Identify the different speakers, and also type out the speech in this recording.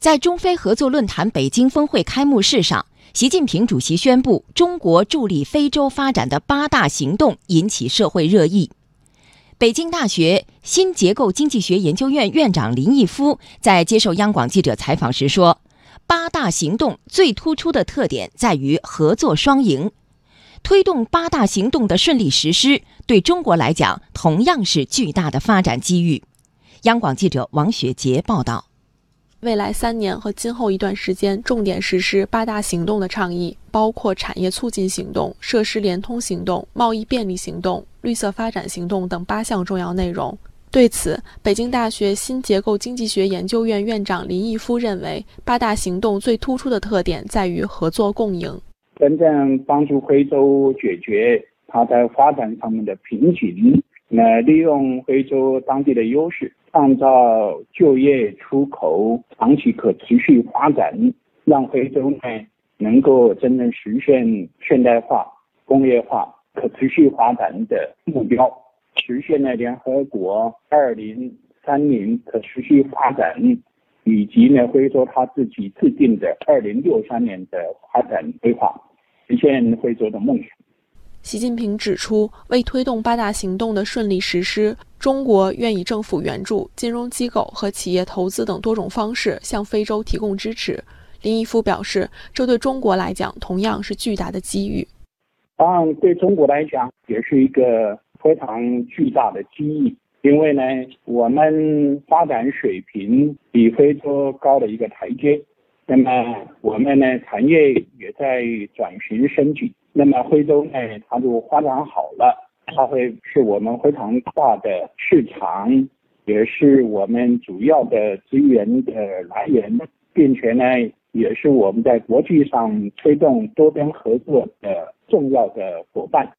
Speaker 1: 在中非合作论坛北京峰会开幕式上，习近平主席宣布中国助力非洲发展的八大行动引起社会热议。北京大学新结构经济学研究院院长林毅夫在接受央广记者采访时说：“八大行动最突出的特点在于合作双赢，推动八大行动的顺利实施，对中国来讲同样是巨大的发展机遇。”央广记者王雪杰报道。
Speaker 2: 未来三年和今后一段时间，重点实施八大行动的倡议，包括产业促进行动、设施联通行动、贸易便利行动、绿色发展行动等八项重要内容。对此，北京大学新结构经济学研究院院长林毅夫认为，八大行动最突出的特点在于合作共赢，
Speaker 3: 真正帮助非洲解决它在发展上面的瓶颈，那利用非洲当地的优势。创造就业、出口、长期可持续发展，让非洲呢能够真正实现现代化、工业化、可持续发展的目标，实现了联合国二零三零可持续发展，以及呢非洲他自己制定的二零六三年的发展规划，实现非洲的梦想。
Speaker 2: 习近平指出，为推动八大行动的顺利实施，中国愿以政府援助、金融机构和企业投资等多种方式向非洲提供支持。林毅夫表示，这对中国来讲同样是巨大的机遇。
Speaker 3: 当然，对中国来讲也是一个非常巨大的机遇，因为呢，我们发展水平比非洲高了一个台阶，那么我们呢，产业也在转型升级。那么非洲呢，它就发展好了，它会是我们非常大的市场，也是我们主要的资源的来源，并且呢，也是我们在国际上推动多边合作的重要的伙伴。